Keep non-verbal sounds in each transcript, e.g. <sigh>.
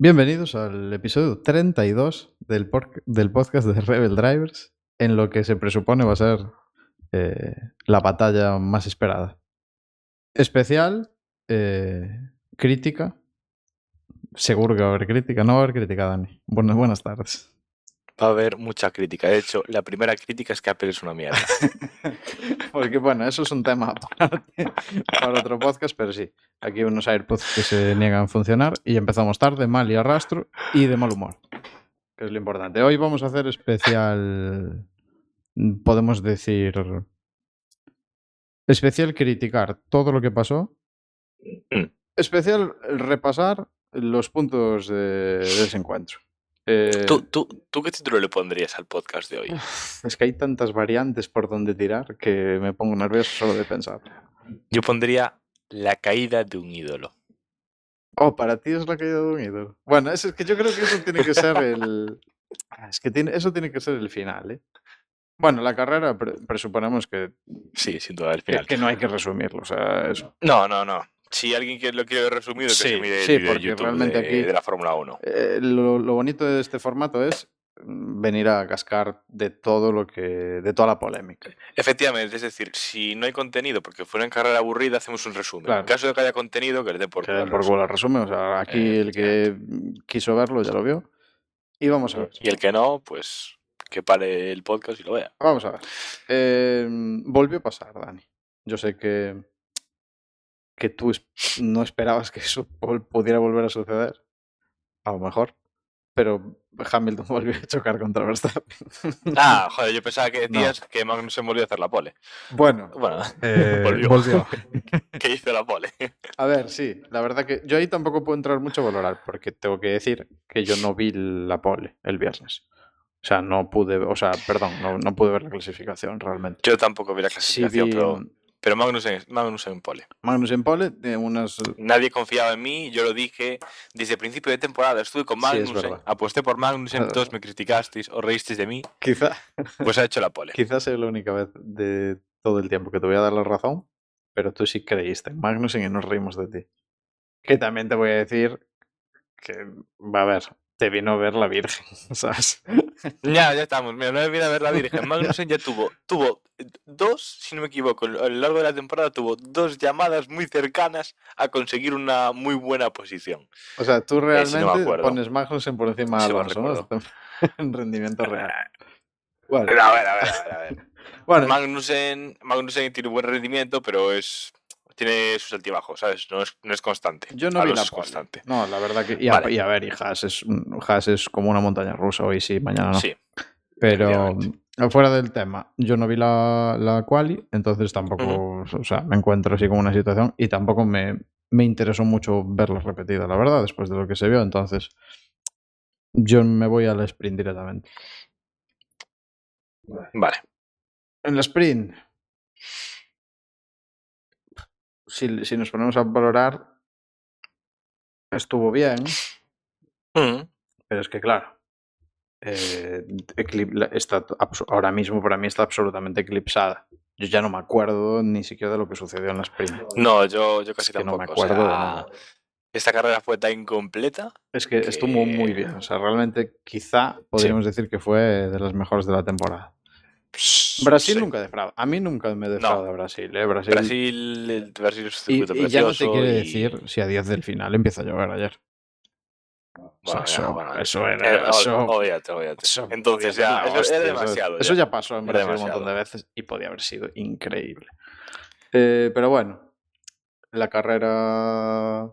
Bienvenidos al episodio 32 del, del podcast de <laughs> Rebel Drivers, en lo que se presupone va a ser eh, la batalla más esperada. Especial, eh, crítica. Seguro que va a haber crítica. No va a haber crítica, Dani. Buenas, buenas tardes. Va a haber mucha crítica. De hecho, la primera crítica es que Apple es una mierda. <laughs> Porque, bueno, eso es un tema <laughs> para otro podcast, pero sí. Aquí hay unos AirPods que se niegan a funcionar y empezamos tarde, mal y arrastro y de mal humor. Que es lo importante. Hoy vamos a hacer especial. Podemos decir. Especial criticar todo lo que pasó. Mm. Especial repasar los puntos de desencuentro. Eh, ¿Tú, tú, ¿Tú qué título le pondrías al podcast de hoy? <laughs> Es que hay tantas variantes por donde tirar que me pongo nervioso solo de pensar. Yo pondría La caída de un ídolo. Oh, para ti es la caída de un ídolo. Bueno, es, es que yo creo que eso tiene que ser el. <laughs> Es que tiene, eso tiene que ser el final, ¿eh? Bueno, la carrera pre presuponemos que. Sí, sin duda, el final. Que, que no hay que resumirlo, o sea, eso. No, no, no. Si alguien lo quiere resumido, que Sí, se mire el sí, de porque YouTube realmente de, aquí- de la Fórmula 1. Eh, lo, lo bonito de este formato es mm, venir a cascar de todo lo que. de toda la polémica. Efectivamente, es decir, si no hay contenido porque fue una carrera aburrida, hacemos un resumen. Claro. En caso de que haya contenido, que le dé por Que el por culo el resumen, o sea, aquí Eh, el que quiso verlo ya lo vio. Y vamos a ver. Y el que no, pues que pare el podcast y lo vea. Vamos a ver. Eh, volvió a pasar, Dani. Yo sé que, que tú no esperabas que eso pudiera volver a suceder. A lo mejor. Pero Hamilton <laughs> volvió a chocar contra Verstappen. Ah, joder, yo pensaba que <laughs> decías que Magnussen volvió a hacer la pole. bueno, Bueno, eh, <laughs> volvió. volvió. que hizo la pole. A ver, sí, la verdad que yo ahí tampoco puedo entrar mucho a valorar, porque tengo que decir que yo no vi la pole el viernes. O sea, no pude, o sea, perdón, no, no pude ver la clasificación realmente. Yo tampoco vi la Sí clasificación, vi pero, pero Magnussen, Magnussen en pole. Magnus en pole, de unas Nadie confiaba en mí, yo lo dije desde el principio de temporada. Estuve con Sí, es Magnussen, verdad. aposté por Magnussen, Ah. todos me criticasteis o reísteis de mí, quizá pues ha hecho la pole. <laughs> Quizás sea la única vez de todo el tiempo que te voy a dar la razón, pero tú sí creíste en Magnussen y nos reímos de ti. Que también te voy a decir que, va a ver, te vino a ver la Virgen, <laughs> ¿sabes? Ya, ya estamos. Mira, no me viene a ver la Virgen. Magnussen ya tuvo, tuvo dos, si no me equivoco, a lo largo de la temporada tuvo dos llamadas muy cercanas a conseguir una muy buena posición. O sea, tú Eh, realmente sí, no me acuerdo. pones Magnussen por encima de Alonso, ¿no? <laughs> en rendimiento real. Bueno, a ver, a ver, a ver. A ver. bueno, Magnussen, Magnussen tiene buen rendimiento, pero es tiene sus altibajos, ¿sabes? No es, no es constante. yo no vi la es constante. No, la verdad que... Y a, Vale. y a ver, y Haas es, Haas es como una montaña rusa, hoy sí, mañana no. Sí. Pero fuera del tema, yo no vi la, la quali, entonces tampoco, o sea, me encuentro así con una situación y tampoco me, me interesó mucho verla repetida, la verdad, después de lo que se vio. Entonces, yo me voy al sprint directamente. Vale. En el sprint, si, si nos ponemos a valorar, estuvo bien, Mm. pero es que claro, eh, está ahora mismo para mí está absolutamente eclipsada. Yo ya no me acuerdo ni siquiera de lo que sucedió en la sprint. No, yo, yo casi que no tampoco. me acuerdo sea. Esta carrera fue tan incompleta. Es que estuvo muy bien. O sea, realmente quizá podríamos decir que fue de las mejores de la temporada. Brasil Sí. nunca defrauda. A mí nunca me defrauda Brasil. ¿eh? Brasil, Brasil, el Brasil es un y, circuito y ya no te quiere y- decir si a 10 del final empieza a llover ayer. O sea, Bueno, ya, eso, bueno, eso era. Eso, eso Entonces ya, ser la eso era hostia, demasiado. Eso ya. ya pasó en Brasil un montón de demasiado. veces y podía haber sido increíble. Eh, pero bueno, la carrera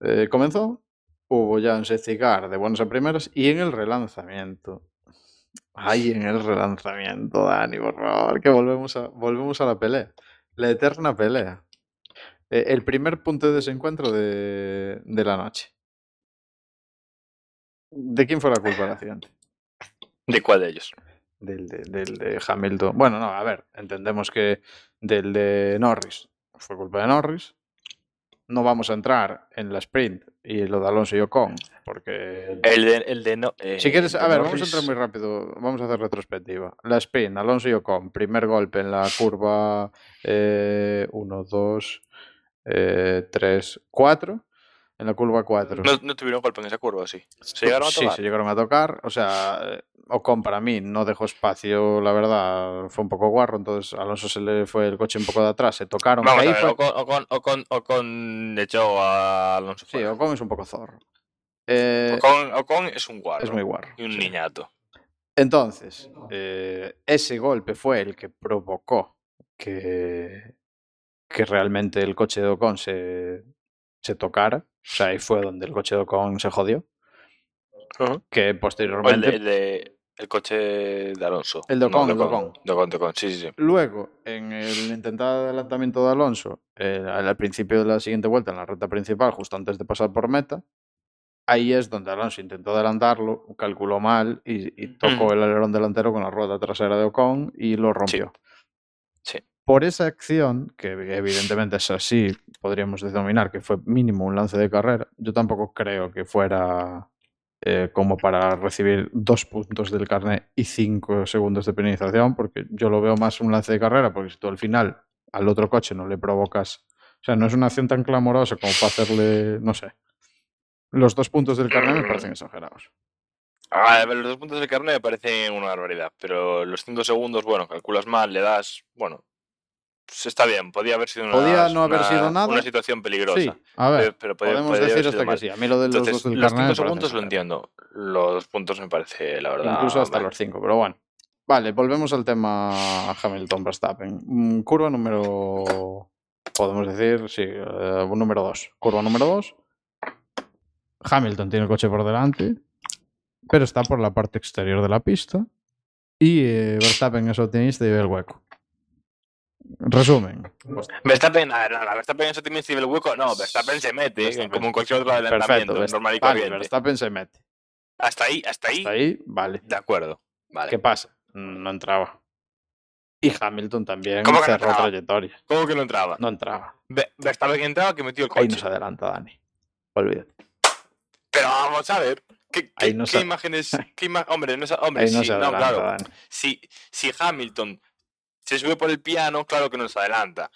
eh, comenzó. Hubo ya un safety car de buenas a primeras y en el relanzamiento. Ay, en el relanzamiento, Dani, por favor, que volvemos a, volvemos a la pelea. La eterna pelea. Eh, el primer punto de desencuentro de, de la noche. ¿De quién fue la culpa del accidente? ¿De cuál de ellos? Del de, del de Hamilton. Bueno, no, a ver, entendemos que del de Norris fue culpa de Norris. No vamos a entrar en la sprint y lo de Alonso y Ocon, porque El de, el de no. si quieres, eh, a ver, vamos a entrar muy rápido, vamos a hacer retrospectiva. La sprint, Alonso y Ocon, primer golpe en la curva 1, 2, 3, 4. En la curva 4. No, no tuvieron golpe en esa curva, sí. ¿Se llegaron a Sí, tocar? se llegaron a tocar. O sea, Ocon para mí no dejó espacio, la verdad, fue un poco guarro. Entonces Alonso se le fue el coche un poco de atrás, se tocaron. Vamos que a ahí ver, fue- Ocon, Ocon, Ocon, Ocon echó a Alonso Sí, fuera. Ocon es un poco zorro. Eh, Ocon, Ocon es un guarro. es muy guarro. Y un sí. niñato. Entonces, eh, ese golpe fue el que provocó que, que realmente el coche de Ocon se, se tocara. O sea, ahí fue donde el coche de Ocon se jodió. Que posteriormente de, el de- el coche de Alonso. El de Ocon, No, el de Ocon. De Ocon, de Ocon, sí, sí, sí. Luego, en el intentado adelantamiento de Alonso, eh, al principio de la siguiente vuelta, en la recta principal, justo antes de pasar por meta, ahí es donde Alonso intentó adelantarlo, calculó mal y, y tocó Ujú. el alerón delantero con la rueda trasera de Ocon y lo rompió. Sí. Por esa acción, que evidentemente es así, podríamos denominar que fue mínimo un lance de carrera, yo tampoco creo que fuera eh, como para recibir dos puntos del carnet y cinco segundos de penalización, porque yo lo veo más un lance de carrera, porque si tú al final al otro coche no le provocas, o sea, no es una acción tan clamorosa como para hacerle, no sé. Los dos puntos del carnet me parecen exagerados. A ver, los dos puntos del carnet me parecen una barbaridad, pero los 5 segundos, bueno, calculas mal, le das, bueno, está bien, podía haber sido una, Podía no haber una- sido nada. una situación peligrosa. Sí, a ver, pero- pero podía- podemos podía decir hasta que sí. A mí lo de los Entonces, dos del los carnet 5 me parece segundos lo entiendo. Los dos puntos me parece, la verdad. Incluso hasta los 5, pero bueno. Vale, volvemos al tema Hamilton-Verstappen. Mm, Curva número. Podemos decir, sí, eh, número 2. Curva número 2. Hamilton tiene el coche por delante, pero está por la parte exterior de la pista. Y eh, Verstappen es optimista y ve el hueco. Resumen. Verstappen, a ver, nada, Verstappen en séptimo el hueco, no, Verstappen se mete, Verstappen. como en cualquier otro perfecto. adelantamiento, Verst- normal y vale, corriente. Verstappen se mete. Hasta ahí, hasta ahí, Hasta ahí, vale. de acuerdo. Vale. ¿Qué pasa? No entraba. Y Hamilton también ¿Cómo que no cerró entraba? trayectoria. ¿Cómo que no entraba? No entraba. Ve- Verstappen entraba que metió el Ahí coche. nos adelanta Dani. Olvídate. Pero vamos a ver. ¿Qué, Ahí qué- no qué se- imágenes? qué ima- hombre, no, hombre Ahí no sí, se no, claro. Si, si Hamilton se sube por el piano, claro que nos adelanta.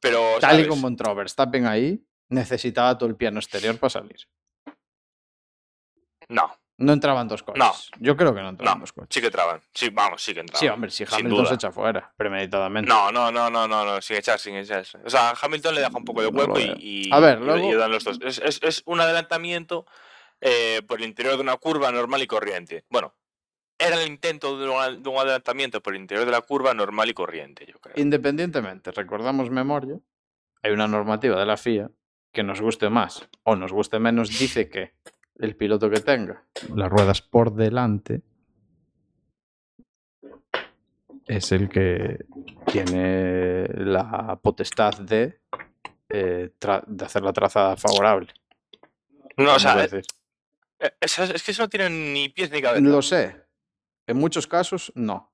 Pero, Tal y como entró Verstappen ahí, necesitaba todo el piano exterior para salir. No, No entraban dos coches. No. Yo creo que no entraban no, dos coches. sí que entraban. Sí, vamos, sí que entraban. Sí, hombre, si Hamilton se echa fuera, premeditadamente. No, no, no, no, no, no, sin echar, sin echar. O sea, Hamilton le deja un poco de No hueco y, y- A ver, luego- y dan los dos. Es, es- es un adelantamiento eh, por el interior de una curva normal y corriente. Bueno, era el intento de un, de un adelantamiento por el interior de la curva normal y corriente, yo creo. Independientemente, recordamos memoria, hay una normativa de la FIA que nos guste más o nos guste menos, dice que el piloto que tenga las ruedas por delante es el que tiene la potestad de, eh, de hacer la trazada favorable. No, o sea, eh, eh, es, es que eso no tiene ni pies ni cabeza. Lo sé. En muchos casos, no.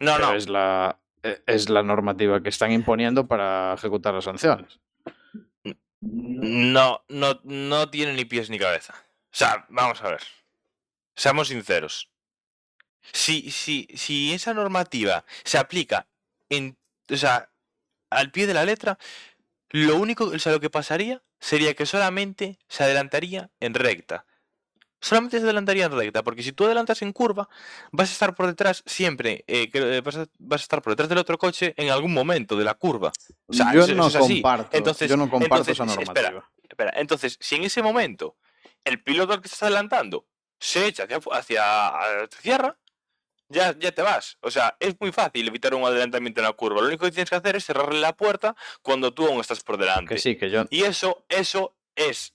no, pero no. Es, la, e- es la normativa que están imponiendo para ejecutar las sanciones. No, no, no tiene ni pies ni cabeza. O sea, vamos a ver. Seamos sinceros. Si, si, si esa normativa se aplica en, o sea, al pie de la letra, lo único, o sea, lo que pasaría sería que solamente se adelantaría en recta. Solamente se adelantaría en recta, porque si tú adelantas en curva, vas a estar por detrás siempre, eh, que, eh, vas, a, vas a estar por detrás del otro coche en algún momento de la curva. O sea, yo eso- no eso es así. comparto, Entonces- yo no comparto entonces, esa es- normativa. espera, Espera, entonces, si en ese momento el piloto al que estás adelantando se echa hacia, hacia tierra, ya, ya te vas. O sea, es muy fácil evitar un adelantamiento en la curva. Lo único que tienes que hacer es cerrarle la puerta cuando tú aún estás por delante. Que sí, que yo. Y eso, eso es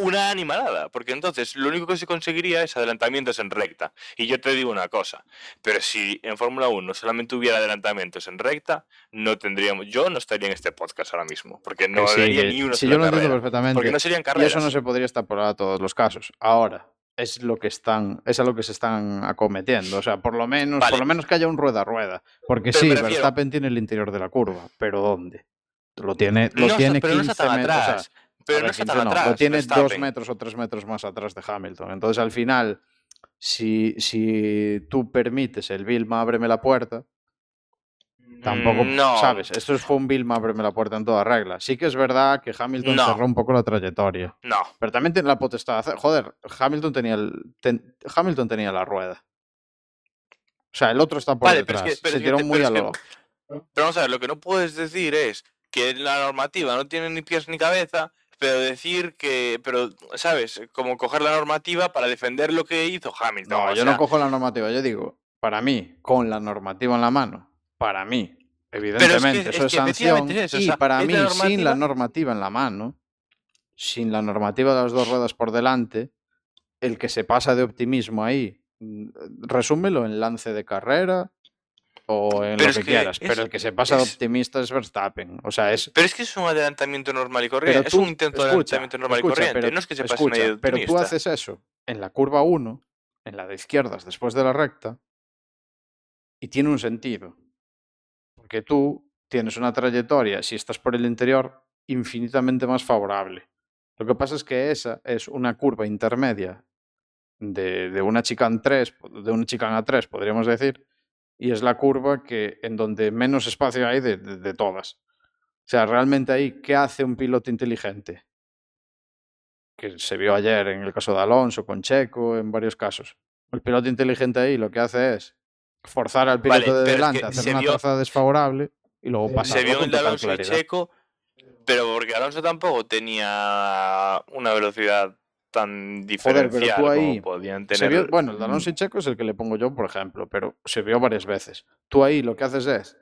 una animalada, porque entonces lo único que se conseguiría es adelantamientos en recta. Y yo te digo una cosa, pero si en Fórmula 1 solamente hubiera adelantamientos en recta, no tendríamos, yo no estaría en este podcast ahora mismo, porque no que sí, vería que- ni una sí, sola yo lo entiendo perfectamente. porque no serían y carreras. eso no se podría extrapolar a todos los casos. Ahora, es lo que están, es a lo que se están acometiendo. O sea, por lo menos, Vale. por lo menos que haya un rueda a rueda. Porque Pero sí, Verstappen tiene el interior de la curva, pero ¿dónde? Lo tiene, lo No tiene pero no 15 está tan metros. o sea, atrás. Pero no está 15 tan no, atrás. Lo tiene dos metros o tres metros más atrás de Hamilton. Entonces, al final, si, si tú permites el Vilma, ábreme la puerta, Tampoco, Mm, no. ¿sabes? Esto fue un Bill ábreme la puerta en toda regla. Sí que es verdad que Hamilton No. cerró un poco la trayectoria. No. Pero también tiene la potestad de hacer. Joder, Hamilton tenía, el, ten- Hamilton tenía la rueda. O sea, el otro está por Vale, pero es detrás. que- pero Se es que tiró te- muy a lo. Pero vamos a ver, lo que no puedes decir es que la normativa no tiene ni pies ni cabeza, pero decir que, pero, ¿sabes? Como coger la normativa para defender lo que hizo Hamilton. No, o yo sea, no cojo la normativa. Yo digo, para mí, con la normativa en la mano, para mí, es evidentemente, que eso es sanción. es eso, o y sea, para es mí, sin la normativa- normativa en la mano, sin la normativa de las dos ruedas por delante, el que se pasa de optimismo ahí, mm, resúmelo en lance de carrera o en Pero lo que, que quieras. es- pero el que se pasa de optimista es Verstappen. O sea, es. Pero es que es un adelantamiento normal y corriente. tú, es un intento de adelantamiento normal escucha, y corriente. pero- no es que se pase escucha, medio pero tú haces eso en la curva 1, en la de izquierdas, después de la recta, y tiene un sentido. Porque tú tienes una trayectoria, si estás por el interior, infinitamente más favorable. Lo que pasa es que esa es una curva intermedia de, de una chicane 3, de una chicane a 3, podríamos decir, y es la curva que en donde menos espacio hay de, de- de todas. O sea, realmente ahí, ¿qué hace un piloto inteligente? Que se vio ayer en el caso de Alonso, con Checo, en varios casos. El piloto inteligente ahí lo que hace es forzar al piloto Vale, de es delante que a hacer se una vio- trazada desfavorable y luego pasarlo se vio en con el de total Alonso y. Checo, pero porque Alonso tampoco tenía una velocidad tan Joder, pero diferencial tú ahí como podían tener. Vio- bueno, el de Alonso y Checo es el que le pongo yo, por ejemplo, pero se vio varias veces. Tú ahí lo que haces es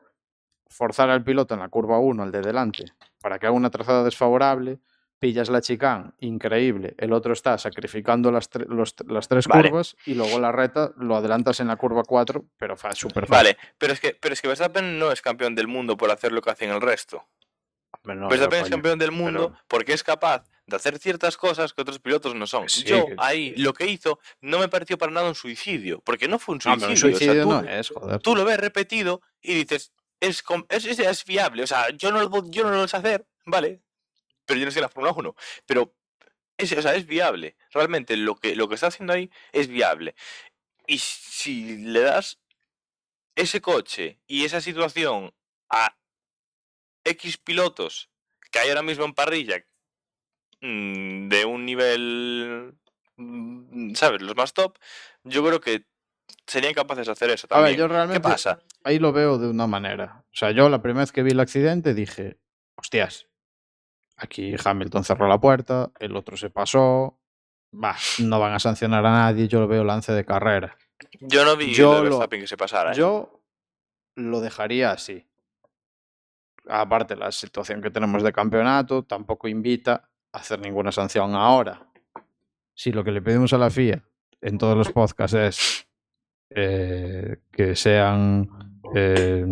forzar al piloto en la curva 1, al de delante, para que haga una trazada desfavorable, pillas la chicane, increíble, el otro está sacrificando las, tre- los- las tres Vale. curvas y luego la reta lo adelantas en la curva 4, pero fa- súper fácil. Vale, pero es que pero es que Verstappen no es campeón del mundo por hacer lo que hacen el resto. No, Verstappen es campeón del mundo pero- porque es capaz de hacer ciertas cosas que otros pilotos no son. Sí, Yo ahí lo que hizo no me pareció para nada un suicidio, porque no fue un No, suicidio. pero un o sea, suicidio tú- no es, joder. tú lo ves repetido y dices, es, es, es, es viable. O sea, yo no, lo, yo no lo sé hacer, ¿vale? Pero yo no sé la Fórmula 1. Pero es, o sea, es viable. Realmente lo que, lo que está haciendo ahí es viable. Y si le das ese coche y esa situación a X pilotos que hay ahora mismo en parrilla de un nivel, mm, ¿sabes? Los más top, yo creo que serían capaces de hacer eso A también. ver, yo ¿Qué pasa? ahí lo veo de una manera. O sea, yo la primera vez que vi el accidente dije, hostias, aquí Hamilton cerró la puerta, el otro se pasó, va, no van a sancionar a nadie, yo lo veo lance de carrera. Yo no vi yo lo que se pasara. ¿eh? Yo lo dejaría así. Aparte, la situación que tenemos de campeonato tampoco invita hacer ninguna sanción ahora. Si lo que le pedimos a la FIA en todos los podcasts es eh, que sean eh,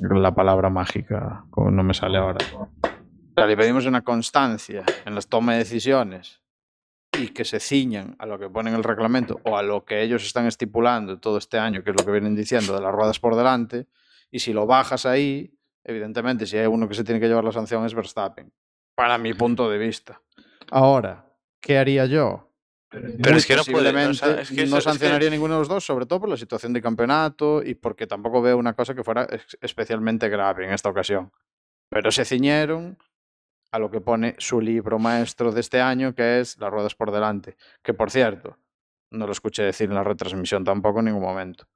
la palabra mágica, como no me sale ahora. O sea, le pedimos una constancia en las tomas de decisiones y que se ciñan a lo que pone en el reglamento o a lo que ellos están estipulando todo este año, que es lo que vienen diciendo de las ruedas por delante, y si lo bajas ahí, evidentemente, si hay uno que se tiene que llevar la sanción es Verstappen, para mi punto de vista. Ahora, ¿qué haría yo? Pero es que no puede, o sea, Posiblemente es que no eso- es que- sancionaría ninguno de los dos, sobre todo por la situación de campeonato y porque tampoco veo una cosa que fuera especialmente grave en esta ocasión. Pero se ciñeron a lo que pone su libro maestro de este año, que es Las ruedas por delante. Que por cierto, no lo escuché decir en la retransmisión tampoco en ningún momento.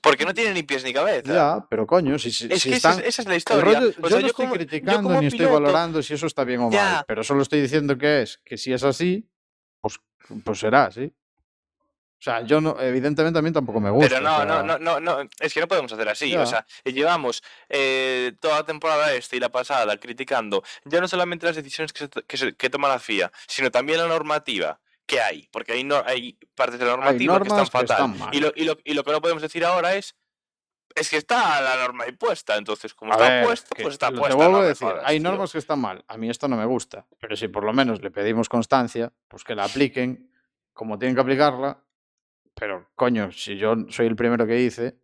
Porque no tiene ni pies ni cabeza. Ya, pero coño, si, si, Es si que esa están... es- esa es la historia. rollo- O yo sea, no estoy como- yo criticando como ni estoy valorando si eso está bien o mal, pero solo estoy diciendo que es que si es así, pues, pues será así. O sea, yo no, evidentemente a mí tampoco me gusta. Pero no, no, no, no, no, es que no podemos hacer así. Ya. O sea, llevamos eh, toda la temporada esta y la pasada criticando ya no solamente las decisiones que, se- que, se- que toma la FIA, sino también la normativa que hay. Porque hay, no, hay partes de la normativa que están que fatal. están y, lo, y, lo, y lo que no podemos decir ahora es. Es que está la norma impuesta, entonces como A está ver, puesta, que pues está lo- puesta. Te vuelvo no a decir, jodas, hay tío. normas que están mal. A mí esto no me gusta. Pero si por lo menos le pedimos constancia, pues que la apliquen como tienen que aplicarla. Pero, coño, si yo soy el primero que dice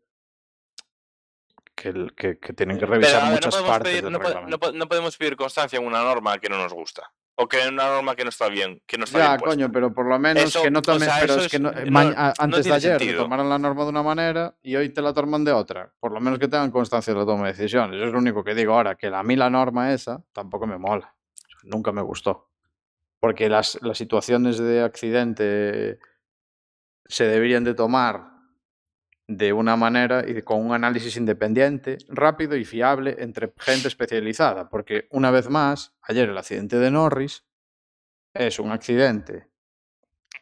que, que, que tienen que Pero, revisar ver, muchas no partes pedir- del no reglamento. no no podemos pedir constancia en una norma que no nos gusta. O que una norma que no está bien, que no está Ya, bien coño, pero por lo menos Eso- que no o tomen. sea, pero eso es que no- antes de ayer tomaron la norma de una manera y hoy te la toman de otra. Por lo menos que tengan constancia de la toma de decisiones. Es lo único que digo ahora, que a mí la norma esa tampoco me mola. Nunca me gustó. Porque las, las situaciones de accidente se deberían de tomar de una manera y con un análisis independiente, rápido y fiable entre gente especializada. Porque una vez más, ayer el accidente de Norris es un accidente.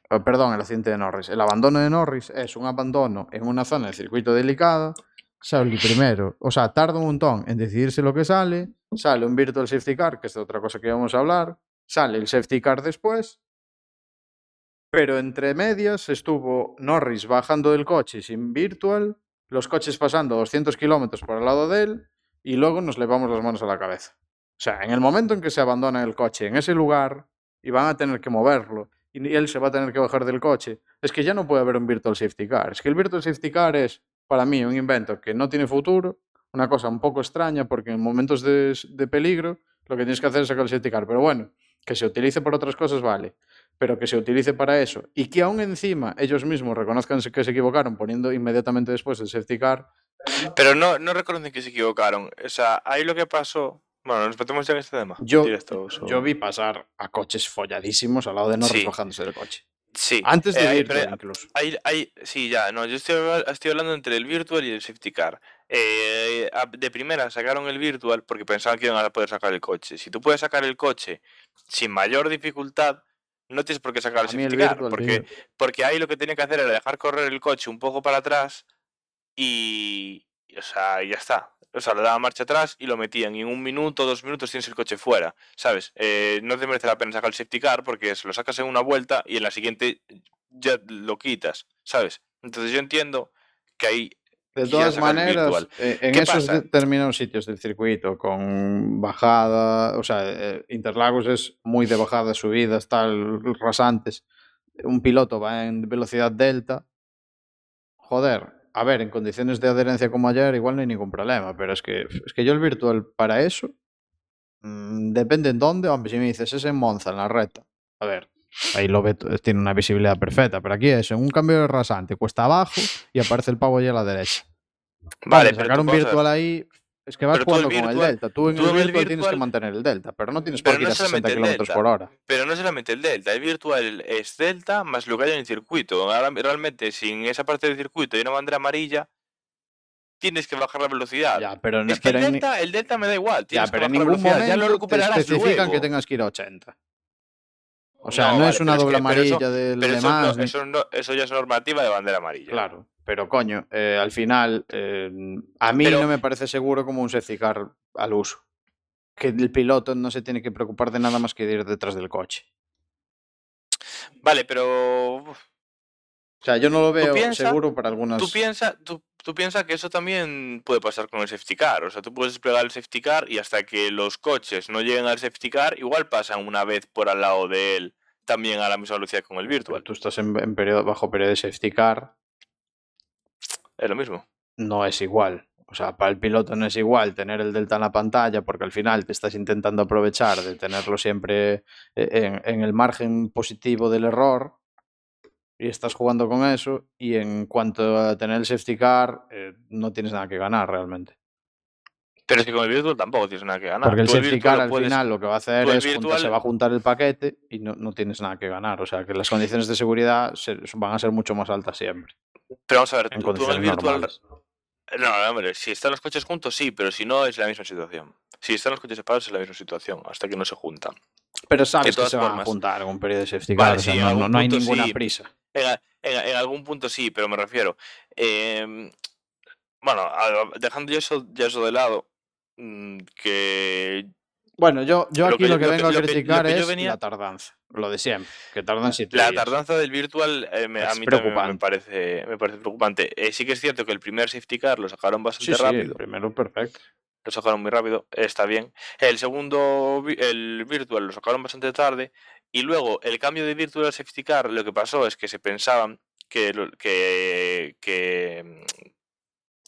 eh, perdón, el accidente de Norris. El abandono de Norris es un abandono en una zona del circuito delicada. Sale primero, o sea, tarda un montón en decidirse lo que sale. Sale un Virtual Safety Car, que es otra cosa que íbamos a hablar. Sale el Safety Car después. Pero entre medias estuvo Norris bajando del coche sin Virtual, los coches pasando 200 kilómetros por el lado de él y luego nos levamos las manos a la cabeza. O sea, en el momento en que se abandona el coche en ese lugar y van a tener que moverlo y él se va a tener que bajar del coche, es que ya no puede haber un Virtual Safety Car. Es que el Virtual Safety Car es, para mí, un invento que no tiene futuro, una cosa un poco extraña porque en momentos de, de peligro lo que tienes que hacer es sacar el safety car. Pero bueno, que se utilice para otras cosas, vale. Pero que se utilice para eso y que aún encima ellos mismos reconozcan que se equivocaron poniendo inmediatamente después el safety car, Pero no, no reconocen que se equivocaron. O sea, ahí lo que pasó. Bueno, nos metemos ya en este tema. Yo- yo vi pasar a coches folladísimos al lado de Norris Sí. bajándose del coche. Sí. Antes de eh, ahí- Virtual, pero incluso. Ahí, ahí- sí, ya, no, yo estoy, estoy hablando entre el virtual y el safety car. Eh, de primera sacaron el virtual porque pensaban que iban a poder sacar el coche. Si tú puedes sacar el coche sin mayor dificultad, no tienes por qué sacar el safety car. Porque, porque ahí lo que tenía que hacer era dejar correr el coche un poco para atrás y, y, o sea, y ya está. O sea, le daba marcha atrás y lo metían. Y en un minuto, dos minutos tienes el coche fuera, ¿sabes? Eh, no te merece la pena sacar el safety car porque se lo sacas en una vuelta y en la siguiente ya lo quitas, ¿sabes? Entonces yo entiendo que ahí De todas maneras, eh, en ¿Qué esos determinados sitios del circuito, con bajada, o sea, eh, Interlagos es muy de bajadas, subidas, tal, rasantes. Un piloto va en velocidad delta. Joder, a ver, en condiciones de adherencia como ayer, igual no hay ningún problema, pero es que, es que yo el virtual para eso, mm, depende en dónde, hombre, si me dices es en Monza, en la recta, a ver, ahí lo ve, tiene una visibilidad perfecta, pero aquí es en un cambio de rasante, cuesta abajo y aparece el pavo allí a la derecha. Vale, Vale, pero sacar un virtual ahí es que vas Pero jugando con el delta. Tú en el virtual, tienes que mantener el delta, pero no tienes por qué ir no a 60 solamente el kilómetros delta. por hora. Pero no solamente el delta, el virtual es delta más lo que hay en el circuito. Ahora, realmente, sin esa parte del circuito y una bandera amarilla, tienes que bajar la velocidad. Ya, pero, es que el en, delta, el delta me da igual. ya, pero en ningún velocidad, ya lo momento te recuperarás especifican que tengas que ir a 80. O sea, No, no, vale, es una es doble que- amarilla del Pero Le eso, no- Mans, ni- eso, no- eso ya es normativa de bandera amarilla. Claro, pero coño, eh, al final eh, a mí Pero- no me parece seguro como un safety al uso. Que el piloto no se tiene que preocupar de nada más que de ir detrás del coche. Vale, pero O sea, yo no lo veo piensa- seguro para algunas... tú piensas tú, tú piensa que eso también puede pasar con el safety car. O sea, tú puedes desplegar el safety car y hasta que los coches no lleguen al safety car, igual pasan una vez por al lado de él también a la misma velocidad con el Pero virtual. tú estás en, en periodo, bajo periodo de safety car, Es lo mismo. no es igual. O sea, para el piloto no es igual tener el delta en la pantalla porque al final te estás intentando aprovechar de tenerlo siempre eh, en, en el margen positivo del error y estás jugando con eso y en cuanto a tener el safety car eh, no tienes nada que ganar realmente. Pero es que con el virtual tampoco tienes nada que ganar. Porque el safety car al puedes- final lo que va a hacer es junta- virtual- se va a juntar el paquete y no, no tienes nada que ganar. O sea que las <laughs> condiciones de seguridad se- van a ser mucho más altas siempre. Pero vamos a ver, En tú, tú en el virtual. normales. No, hombre, si están los coches juntos, sí, pero si no, es la misma situación. Si están los coches separados, es la misma situación, hasta que no se juntan. Pero sabes que se van a en un periodo de safety Vale, car. o sea, no, algún no- no hay ninguna sí. prisa. En, a- en- en algún punto sí, pero me refiero. em, bueno, a- dejando ya eso, ya eso de lado, mm, que Bueno, yo, yo aquí que lo yo- que lo que- vengo a lo criticar que yo es venía- la tardanza. Lo de siempre. Que tardan siete la días. tardanza del virtual eh, me- a mí también me preocupante. parece, me parece preocupante. Eh, sí que es cierto que el primer safety car lo sacaron Sí, bastante sí, rápido. primero perfecto. Lo sacaron muy rápido, está bien. El segundo, el Virtual, lo sacaron bastante tarde. Y luego, el cambio de Virtual a Safety Car, lo que pasó es que se pensaban que, que, que,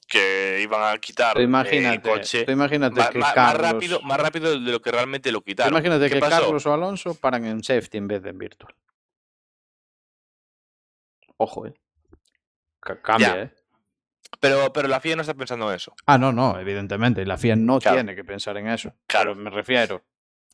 que iban a quitar eh, imagínate, el coche imagínate ma- que más, Carlos, rápido, más rápido de lo que realmente lo quitaron. imagínate ¿Qué que pasó? Carlos o Alonso paran en safety en vez de en virtual. Ojo, eh. Ca- Cambia, Ya. eh. Pero, pero la FIA no está pensando en eso. Ah, no, no, evidentemente. La FIA no Claro. tiene que pensar en eso. Claro. Me refiero.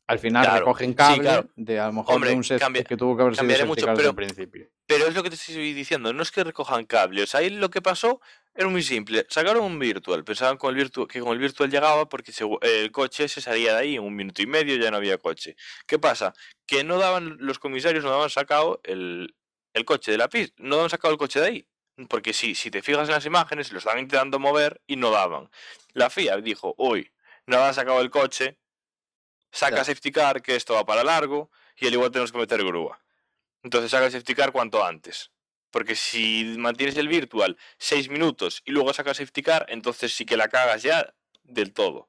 Al final Claro. recogen Sí, cable claro. de a lo mejor Hombre, de un set cambia- que tuvo que haber sido mucho, pero- el principio. Pero es lo que te estoy diciendo, no es que recojan cable. O sea, ahí lo que pasó era muy simple. Sacaron un virtual, pensaban con el virtual, que con el virtual llegaba porque el coche se salía de ahí en un minuto y medio, ya no había coche. ¿Qué pasa? Que no daban, los comisarios no daban sacado el, el coche de la pista, no daban sacado el coche de ahí. Porque si, si te fijas en las imágenes, lo estaban intentando mover y no daban. La FIA dijo, uy, no han sacado el coche, saca Ya. safety car, que esto va para largo, y al igual tenemos que meter grúa. Entonces saca el safety car cuanto antes. Porque si mantienes el virtual 6 minutos y luego sacas safety car, entonces sí que la cagas ya del todo.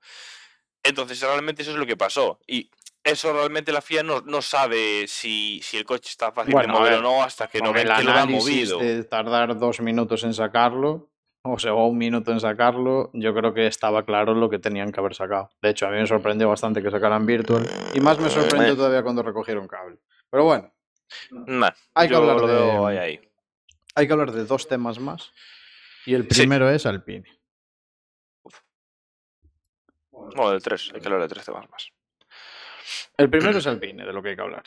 Entonces realmente eso es lo que pasó. Y eso realmente la FIA no, no sabe si, si el coche está fácil Bueno, de mover ver, o no hasta que no ven que lo análisis movido. de tardar dos minutos en sacarlo, o sea, un minuto en sacarlo, yo creo que estaba claro lo que tenían que haber sacado. De hecho, a mí me sorprendió bastante que sacaran Virtual y más me sorprendió Eh. todavía cuando recogieron cable. Pero bueno, Nah, hay que hablar lo de- veo ahí, ahí. hay que hablar de dos temas más. Y el Sí. primero es Alpine. No, de tres, hay que hablar de tres temas más. El primero es Alpine, <clears throat> de lo que hay que hablar.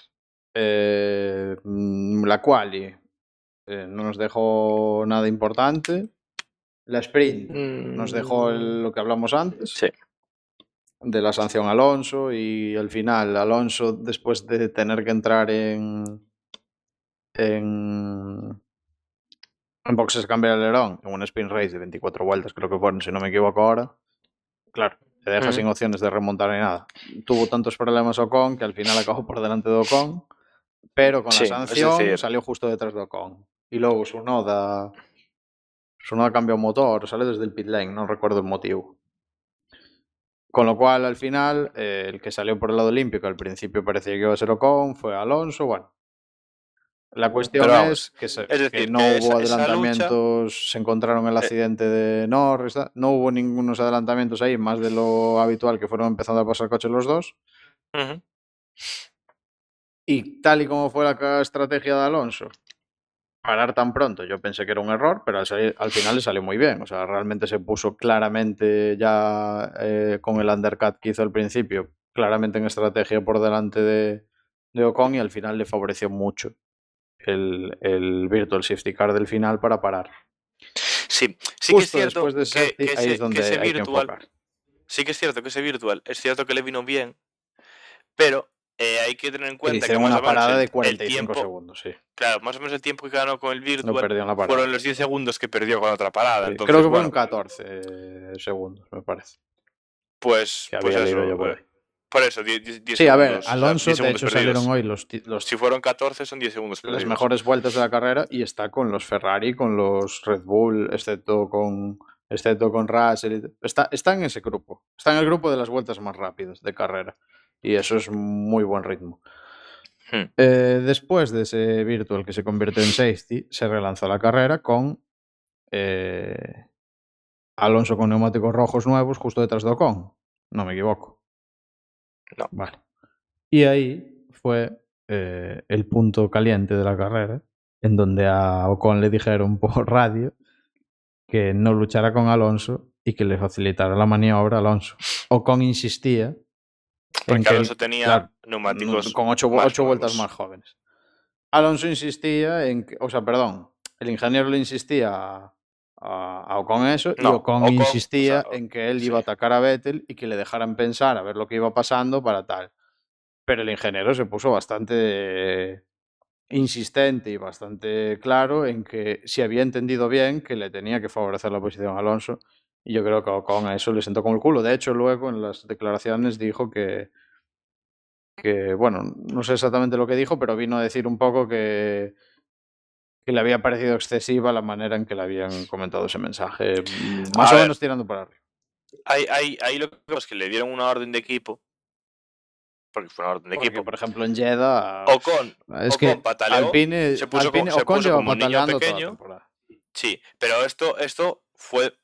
Eh, mm, la quali eh, no nos dejó nada importante. La sprint nos dejó el- lo que hablamos antes. Sí. de la sanción a Alonso y al final Alonso después de tener que entrar en en en boxes cambiar el alerón en un spin race de 24 vueltas creo que fueron si no me equivoco ahora claro te deja Ujú. sin opciones de remontar ni nada tuvo tantos problemas Ocon que al final acabó por delante de Ocon pero con Sí, la sanción decir- salió justo detrás de Ocon y luego su noda su noda cambió motor sale desde el pit lane no recuerdo el motivo con lo cual, al final, eh, el que salió por el lado que al principio parecía que iba a ser Ocon, fue Alonso. Bueno, la cuestión Pero es que, se- es decir, que no que hubo esa- adelantamientos, se encontraron el Eh. accidente de Norris, no hubo ningunos adelantamientos ahí, más de lo habitual que fueron empezando a pasar coches los dos. Y tal y como fue la estrategia de Alonso, parar tan pronto, yo pensé que era un error, pero al, salir- al final le salió muy bien. O sea, realmente se puso claramente ya eh, con el undercut que hizo al principio, claramente en estrategia por delante de, de Ocon y al final le favoreció mucho el, el Virtual Safety Car del final para parar. Sí, sí que es Justo cierto después de que, safety, que ahí ese, es donde que ese hay que virtual, enfocar. sí que es cierto que ese virtual, es cierto que le vino bien, pero eh, hay que tener en Que cuenta que más una parada de el 45 tiempo, segundos, sí. claro, más o menos el tiempo que ganó con el virtual fueron los 10 segundos que perdió con otra parada. Sí, Entonces, Creo que bueno, fueron 14 segundos, me parece. pues, Que pues eso, yo por eh, ahí. Por eso, 10, 10 10 Sí, a ver, segundos, o sea, Alonso, 10 de hecho, perdidos. salieron hoy los, los, Si fueron 14, son 10 segundos las mejores vueltas de la carrera y está con los Ferrari, con los Red Bull, excepto con, excepto con Russell. Está, está en ese grupo. Está en el grupo de las vueltas más rápidas de carrera. Y eso es muy buen ritmo. Hmm. Eh, después de ese virtual que se convirtió en safety, se relanzó la carrera con eh, Alonso con neumáticos rojos nuevos justo detrás de Ocon. No me equivoco. No. Vale. Y ahí fue eh, el punto caliente de la carrera, en donde a Ocon le dijeron <laughs> por radio que no luchara con Alonso y que le facilitara la maniobra a Alonso. Ocon insistía en Porque que Alonso tenía claro, neumáticos con ocho, más ocho vueltas más jóvenes. Alonso insistía en que, o sea, perdón, el ingeniero le insistía a, a, Ocon eso y No, Ocon, Ocon, insistía o sea, en que él sí. iba a atacar a Vettel y que le dejaran pensar a ver lo que iba pasando para tal. Pero el ingeniero se puso bastante insistente y bastante claro en que si había entendido bien que le tenía que favorecer la posición a Alonso y yo creo que Ocon a eso le sentó con el culo. De hecho, luego en las declaraciones dijo que, que bueno, no sé exactamente lo que dijo, pero vino a decir un poco que, que le había parecido excesiva la manera en que le habían comentado ese mensaje, mm, más A o ver. menos tirando para arriba. Ahí, ahí, ahí lo que pasa es que le dieron una orden de equipo. Porque fue una orden de Porque, equipo. por ejemplo, en Jeddah, Ocon, es Ocon que pataleó, Alpine, se puso Alpine- como- se Ocon puso como un niño pequeño. Sí, pero esto, esto fue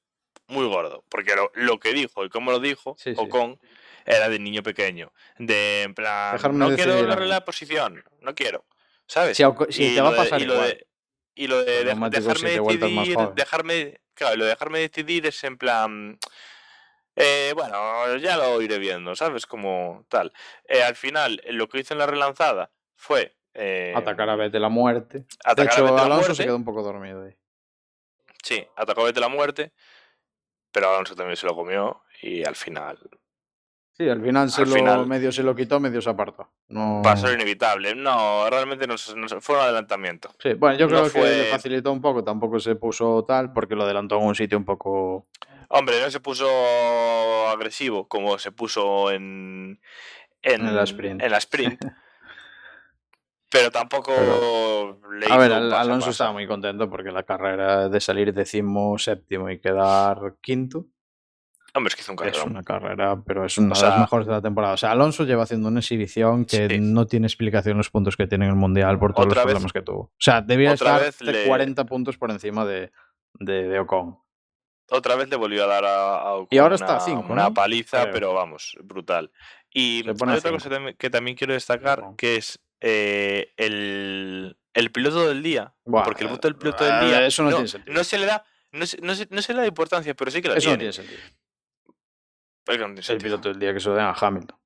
muy gordo. Porque lo, lo que dijo y cómo lo dijo Sí, sí. Ocon era de niño pequeño. De en plan, Dejarme no quiero darle mí". la posición, no quiero. ¿Sabes? Si, te va a de- pasar igual. de- y lo de neumáticos dejarme decidir, dejarme, claro, lo de dejarme decidir es en plan, eh, bueno, ya lo iré viendo, ¿sabes? Como tal. Eh, al final, lo que hizo en la relanzada fue eh, Atacar a Vettel la muerte. De atacar a hecho, Alonso muerte. se quedó un poco dormido ahí. Sí, atacó a Vettel la muerte, pero Alonso también se lo comió y al final Sí, al final, se Al lo, final- medio se lo quitó, medio se apartó. No... pasó lo inevitable. No, realmente no, fue un adelantamiento. Sí, bueno, yo no creo que fue- le facilitó un poco, tampoco se puso tal, porque lo adelantó en un sitio un poco. Hombre, no se puso agresivo como se puso en, en, En la sprint. en la sprint. <laughs> pero tampoco le A ver, Al- Alonso estaba muy contento porque la carrera de salir décimo séptimo y quedar quinto Hombre, es que hizo un es carrerón. una carrera, pero es una O de las mejores de la temporada. O sea, Alonso lleva haciendo una exhibición que Sí. no tiene explicación los puntos que tiene en el Mundial por todos Otra los vez- problemas que tuvo. O sea, debía estar le- 40 puntos por encima de, de, de Ocon. Otra vez le volvió a dar a, a Ocon Y ahora está a cinco, una ¿no? paliza, Creo. pero vamos, brutal. Y hay otra cinco. cosa que también quiero destacar, que es eh, el, el piloto del día. Buah, porque el voto del piloto eh, del día eso no tiene sentido. no se le da, no se, no se- no se le da importancia, pero sí que la Eso no tiene sentido. Es que no tiene El sentido. piloto del día que se lo den a Hamilton.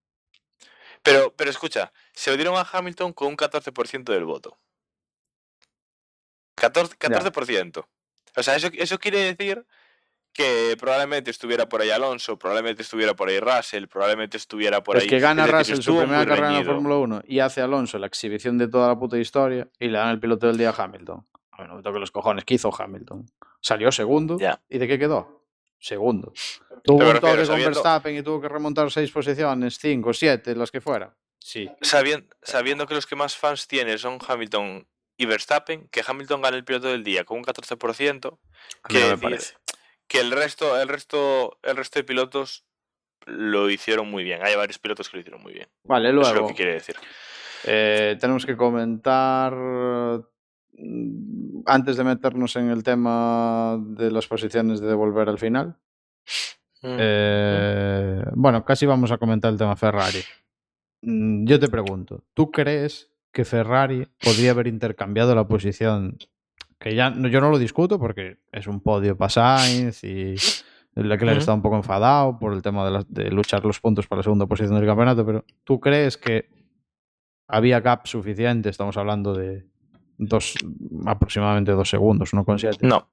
Pero, pero escucha, se lo dieron a Hamilton con un 14% del voto. 14%. 14%. O sea, eso, eso quiere decir que probablemente estuviera por ahí Alonso, probablemente estuviera por ahí Russell, probablemente estuviera por es ahí. que gana Russell su primera carrera en la reñido. Fórmula 1 y hace Alonso la exhibición de toda la puta historia y le dan el piloto del día a Hamilton. Bueno, me toque los cojones. ¿Qué hizo Hamilton? Salió segundo. Ya. ¿Y de qué quedó? Segundo. Tuvo un toque con Verstappen y tuvo que remontar seis posiciones, cinco, siete, las que fuera. Sí. Sabiendo, sabiendo que los que más fans tiene son Hamilton y Verstappen, que Hamilton gane el piloto del día con un 14%, A mí Quiere no me decir, parece. que el resto, el resto, el resto de pilotos lo hicieron muy bien. Hay varios pilotos que lo hicieron muy bien. Vale, Eso es lo luego que quiere decir. eh, tenemos que comentar antes de meternos en el tema de las posiciones de devolver al final. Mm. Eh, bueno, casi vamos a comentar el tema Ferrari. Mm, Yo te pregunto, ¿tú crees que Ferrari podría haber intercambiado la posición? Que ya no- yo no lo discuto porque es un podio para Sainz y Leclerc Ujú. está un poco enfadado por el tema de, la- de luchar los puntos para la segunda posición del campeonato, pero ¿tú crees que había gap suficiente? Estamos hablando de dos, aproximadamente dos segundos, 1,7. No.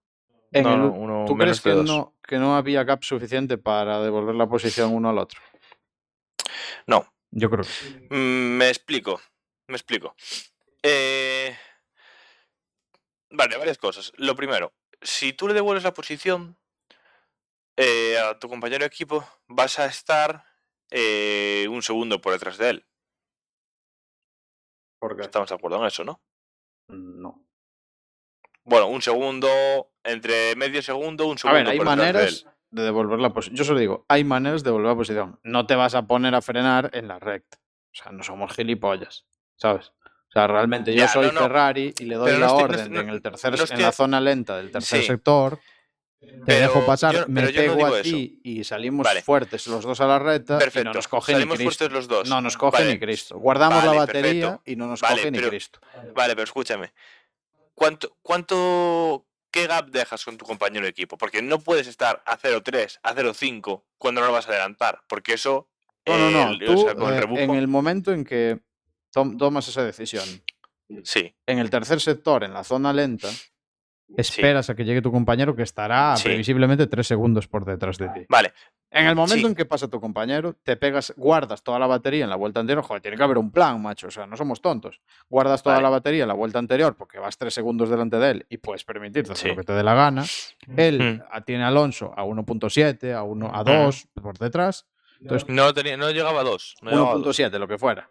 En no, el- no, uno ¿Tú crees que dos. no, que no había gap suficiente para devolver la posición uno al otro? No. Yo creo que sí. Mm, Me explico. Me explico. Eh, Vale, varias cosas. Lo primero, si tú le devuelves la posición eh, a tu compañero de equipo, vas a estar eh, un segundo por detrás de él. ¿Por qué? Estamos de acuerdo en eso, ¿no? No. Bueno, un segundo, entre medio segundo, un A segundo ver, hay de maneras de devolver la posición. Yo solo digo, hay maneras de devolver la posición. No te vas a poner a frenar en la recta. O sea, no somos gilipollas, ¿sabes? O sea, realmente yo Ya, soy no, no. Ferrari y le doy Pero la no orden estoy- en el tercer, en la zona lenta del tercer Sí. sector. Te dejo pasar, yo- me no pego digo a ti y salimos Vale. fuertes los dos a la recta y Perfecto. no nos coge ni Salimos Cristo. fuertes los dos. No nos coge Vale. ni Cristo. Guardamos la batería perfecto. y no nos coge ni Cristo. Vale, pero escúchame. ¿Cuánto, cuánto, qué gap dejas con tu compañero de equipo? Porque no puedes estar a 0.3, a 0.5 cuando no lo vas a adelantar. Porque eso. No, no, no. el- o Tú, sea, con el eh, rebujo- en el momento en que tom- tomas esa decisión, Sí, en el tercer sector, en la zona lenta, esperas a que llegue tu compañero que estará Sí. previsiblemente tres segundos por detrás de ti. vale. En el momento Sí. en que pasa tu compañero, te pegas, guardas toda la batería en la vuelta anterior. Joder, tiene que haber un plan, macho. O sea, no somos tontos. Guardas toda Vale. la batería en la vuelta anterior porque vas tres segundos delante de él y puedes permitirte hacer lo que te dé la gana. Él Mm. a- tiene a Alonso a 1.7, a, 1, a 2 por detrás. Entonces, No, tenía, no llegaba a 2. No llegaba a dos. 1.7, lo que fuera.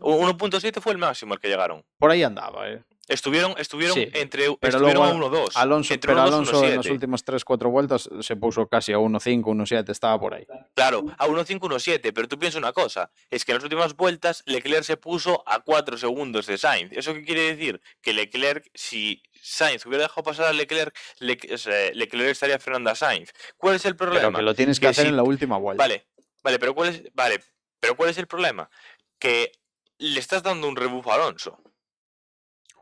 U- 1.7 fue el máximo al que llegaron. Por ahí andaba, ¿eh? Estuvieron, estuvieron Sí, entre pero estuvieron luego a 1-2. Alonso, entre pero 1-2, Alonso en las 1-7. últimas 3-4 vueltas se puso casi a 1-5, 1-7, estaba por ahí. Claro, a 1-5, 1-7, pero tú piensa una cosa, es que en las últimas vueltas Leclerc se puso a 4 segundos de Sainz. ¿Eso qué quiere decir? Que Leclerc, si Sainz hubiera dejado pasar a Leclerc, Lec- o sea, Leclerc estaría frenando a Sainz. ¿Cuál es el Pero problema? que lo tienes que, que hacer si- en la última vuelta. Vale, vale, pero ¿cuál es, vale, pero ¿cuál es el problema? Que le estás dando un rebufo a Alonso.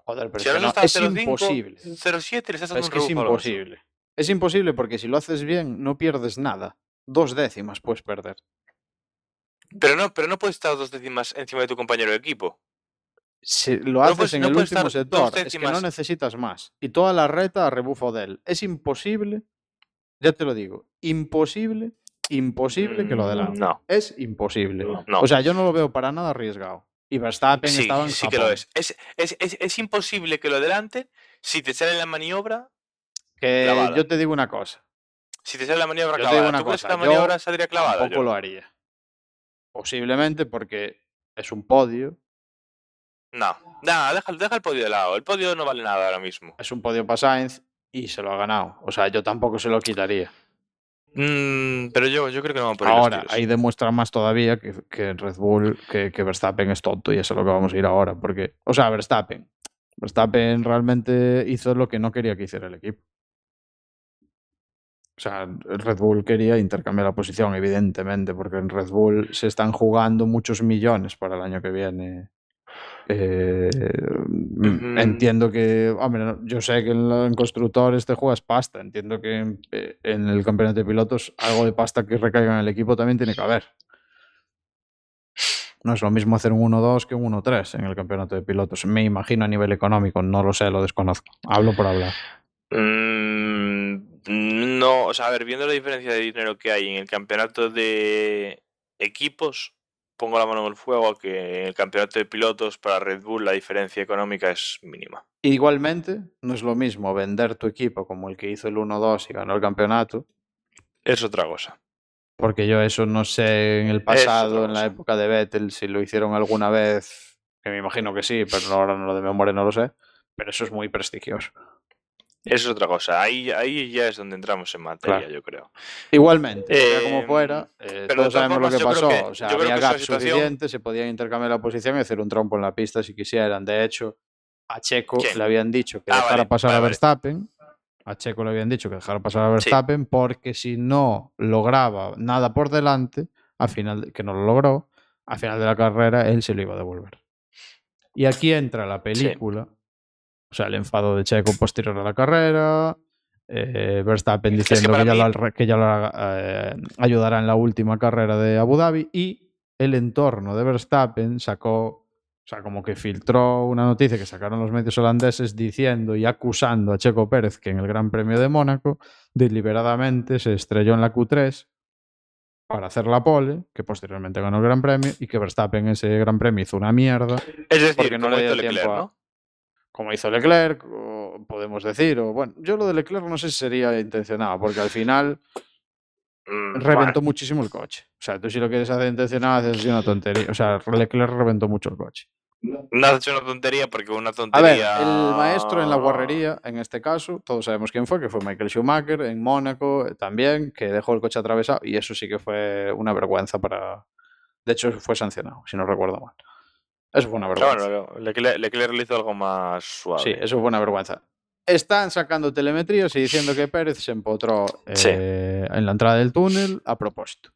Joder, pero Si Alonso no, es 0-5, imposible. 0-7 le estás dando Es un que es imposible. Es imposible porque si lo haces bien, no pierdes nada. Dos décimas puedes perder. Pero no, pero no puedes estar dos décimas encima de tu compañero de equipo. Si lo No haces puedes- en no el último sector, es que no necesitas más. Y toda la reta a rebufo de él. Es imposible, ya te lo digo, imposible, imposible que lo Mm, adelante. No, Es imposible. no. O sea, yo no lo veo para nada arriesgado. Y Verstappen Sí, estaba en sí que lo Japón. es. Es, es, es. es imposible que lo adelante si te sale la maniobra. Que Clavada. yo te digo una cosa. Si te sale la maniobra Yo te clavada. digo una ¿Tú crees cosa, que la yo maniobra saldría clavada? Tampoco Yo lo no. haría. Posiblemente porque es un podio. No, nada, deja, deja el podio de lado. El podio no vale nada ahora mismo. Es un podio para Sainz y se lo ha ganado. O sea, yo tampoco se lo quitaría. Mm, pero yo, yo creo que no van por ahí Ahora, ahí demuestra más todavía que, que Red Bull, que, que Verstappen es tonto y eso es lo que vamos a ir ahora. Porque, o sea, Verstappen. Verstappen realmente hizo lo que no quería que hiciera el equipo. O sea, Red Bull quería intercambiar la posición, evidentemente, porque en Red Bull se están jugando muchos millones para el año que viene. Eh, mm. Entiendo que, hombre, yo sé que en, en constructores te juegas pasta. Entiendo que en, eh, en el campeonato de pilotos algo de pasta que recaiga en el equipo también tiene que haber. No es lo mismo hacer un 1-2 que un 1-3 en el campeonato de pilotos. Me imagino a nivel económico, no lo sé, lo desconozco. Hablo por hablar. Mm, no, o sea, a ver, viendo la diferencia de dinero que hay en el campeonato de equipos, pongo la mano en el fuego a que en el campeonato de pilotos para Red Bull la diferencia económica es mínima. Igualmente, no es lo mismo vender tu equipo como el que hizo el 1-2 y ganó el campeonato, Es otra cosa. porque yo eso no sé en el pasado, en la época de Vettel, si lo hicieron alguna vez, que me imagino que sí, pero ahora no lo de memoria no lo sé, pero eso es muy prestigioso. Es otra cosa. Ahí, ahí ya es donde entramos en materia, Claro. yo creo. Igualmente, sea como fuera, eh, pero todos sabemos lo que pasó. que- o sea, había que esa gap situación- suficiente, se podían intercambiar la posición y hacer un trompo en la pista si quisieran. De hecho, a Checo ¿Quién? le habían dicho que Ah, dejara vale, pasar vale, a vale. Verstappen. A Checo le habían dicho que dejara pasar a Verstappen porque si no lograba nada por delante, al final, que no lo logró, al final de la carrera él se lo iba a devolver. Y aquí entra la película, o sea, el enfado de Checo posterior a la carrera, eh, Verstappen diciendo que, ya, mí- que ya eh, ayudará en la última carrera de Abu Dhabi y el entorno de Verstappen sacó, o sea, como que filtró una noticia que sacaron los medios holandeses diciendo y acusando a Checo Pérez que en el Gran Premio de Mónaco deliberadamente se estrelló en la Q3 para hacer la pole, que posteriormente ganó el Gran Premio y que Verstappen en ese Gran Premio hizo una mierda Es decir, porque no le dio Leclerc, tiempo a- ¿no? Como hizo Leclerc, o podemos decir, o bueno, yo lo de Leclerc no sé si sería intencionado, porque al final Mm, reventó muchísimo el coche. O sea, tú si lo quieres hacer intencionado, haces así una tontería. O sea, Leclerc reventó mucho el coche. no has hecho una tontería porque una A ver, tontería. el maestro en la guarrería, en este caso, todos sabemos quién fue, que fue Michael Schumacher, en Mónaco eh, también, que dejó el coche atravesado, y eso sí que fue una vergüenza para... De hecho, fue sancionado, si no recuerdo mal. Eso fue una vergüenza. bueno, Leclerc, Leclerc le hizo algo más suave. Sí, eso fue una vergüenza. Están sacando telemetrías y diciendo que Pérez se empotró Sí. eh, en la entrada del túnel a propósito.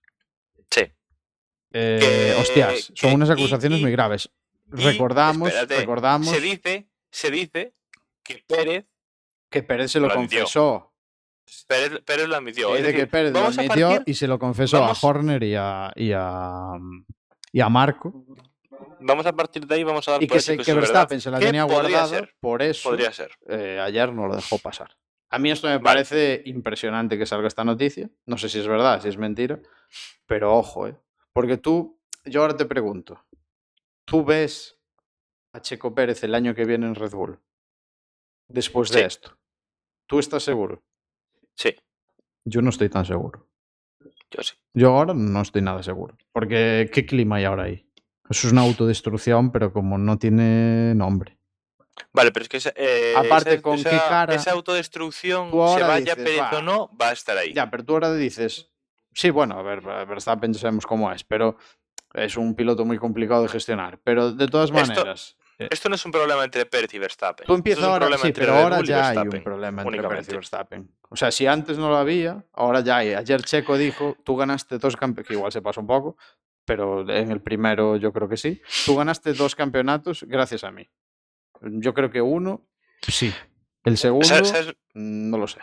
Sí. Eh, hostias, son unas acusaciones y- muy graves. y, recordamos, espérate, recordamos Se dice, se dice que Pérez, que Pérez se lo confesó. Pérez, Pérez lo admitió. Es decir, que Pérez lo admitió partir- y se lo confesó vamos- a Horner y a, y a, y a Marco. Vamos a partir de ahí, vamos a dar Y por que, se, que. Verstappen se la Que tenía podría guardada. ser, Por eso Podría ser. eh, ayer no lo dejó pasar. A mí esto me Vale. parece impresionante que salga esta noticia. No sé si es verdad, si es mentira. Pero ojo, ¿eh? Porque tú, yo ahora te pregunto, ¿tú ves a Checo Pérez el año que viene en Red Bull? Después de Sí. esto. ¿Tú estás seguro? Sí, Yo no estoy tan seguro. yo sí. Yo ahora no estoy nada seguro. Porque ¿qué clima hay ahora ahí? Eso es una autodestrucción, pero como no tiene nombre. Vale, pero es que esa, eh, Aparte, esa, ¿con esa- qué cara esa autodestrucción, se vaya "Va". o no, va a estar ahí. Ya, pero tú ahora dices, sí, bueno, a ver, Verstappen sabemos cómo es, pero es un piloto muy complicado de gestionar. Pero de todas maneras, Esto no es un problema entre Pérez y Verstappen. tú empiezas ahora, sí, pero ahora ya hay un problema entre Pérez y. Verstappen. O sea, si antes no lo había, ahora ya hay. Ayer Checo dijo, tú ganaste dos campeonatos, que igual se pasó un poco, pero en el primero yo creo que sí. Tú ganaste dos campeonatos gracias a mí. Yo creo que uno, sí. El segundo, ¿Sabes, sabes- no lo sé.